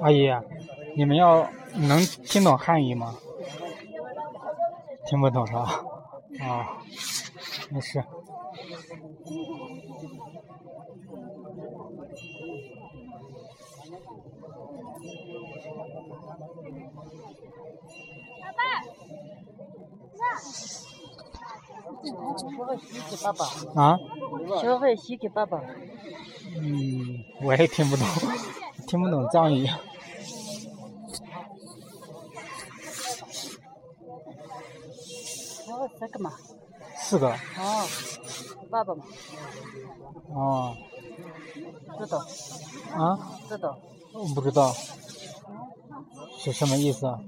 阿姨，你们要能听懂汉语吗？听不懂是吧？啊，没事。爸爸，啊？小孩洗给爸爸。嗯，我也听不懂，听不懂藏语。哦，这个嘛。四个。哦，爸爸嘛。哦。知道。啊？知道。我不知道。是什么意思啊？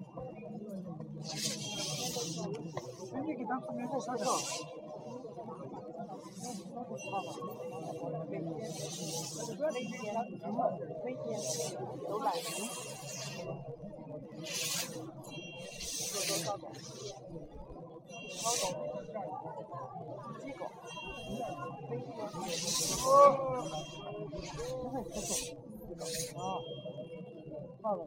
刻了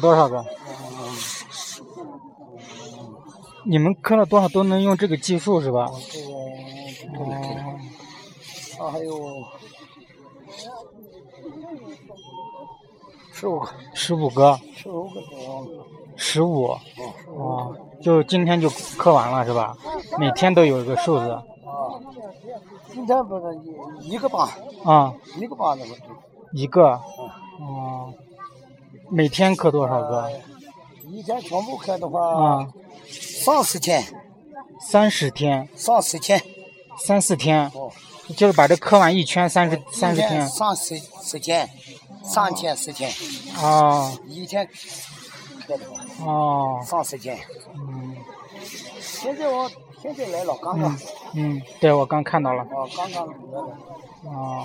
多少个？你们磕了多少都能用这个计数是吧？哦。啊，还有十五个，十五个。十五个十五。哦。就今天就刻完了是吧？每天都有一个数字。啊。今天不是一一个八。啊。一个八那个。一个。哦。每天刻多少个？一天全部刻的话，啊，三十天。三十天。三十天。三四天。哦。就是把这刻完一圈三十三十天。三十十天，三天十天。啊。一天哦，上时间，嗯，现在我现在来了，刚刚，嗯，对，我刚看到了，哦，刚刚来的，哦。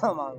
他妈的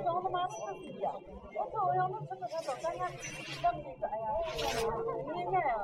都是一样，我说我要能吃个他早三个，咱们就是哎呀，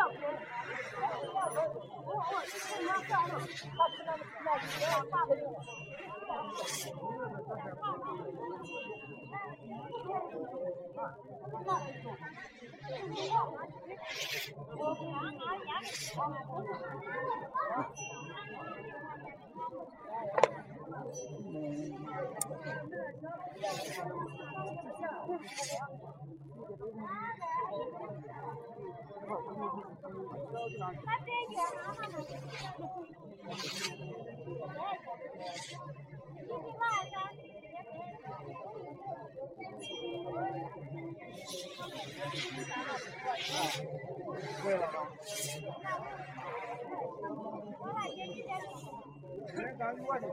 嗯。他这女孩嘛，你去外边，你别别，昨天晚上？我那前几天，今天晚上多？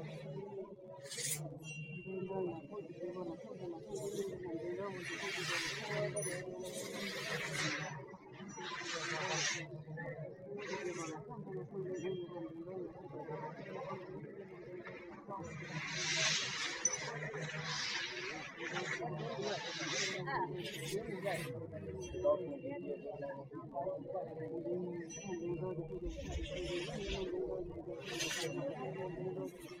Thank you.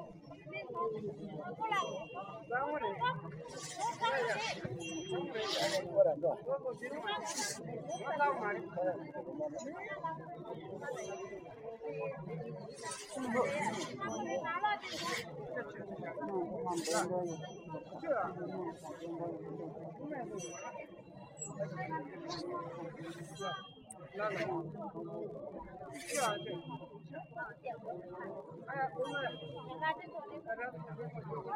嗯。好的嗯好的嗯好的哎呀，我们，我们，我们，我们，我们，我们，我们，我们，我们，我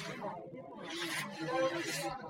们，我们，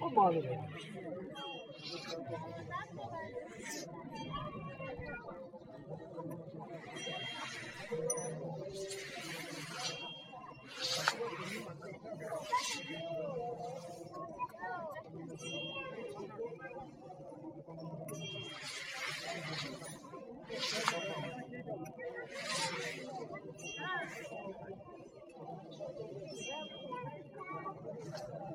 O mavi.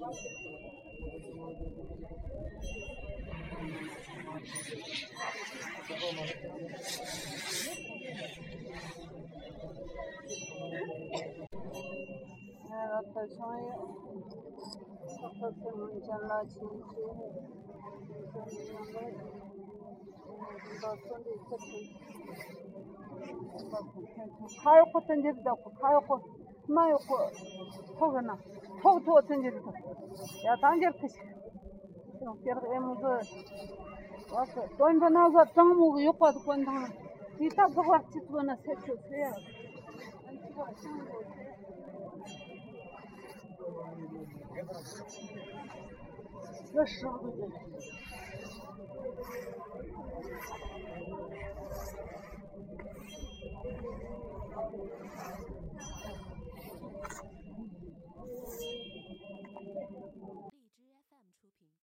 হ্যাঁ রাস্তার সময় সবসময় ইনশাল্লাহ আছে خايقة تنجب دوق خايقة ᱠᱚ يقول خغنا 好多成绩的，要当年去，别个么子，我是，当初那时候，中午又不是光当，其他都吃不完，啥吃的？那啥东西？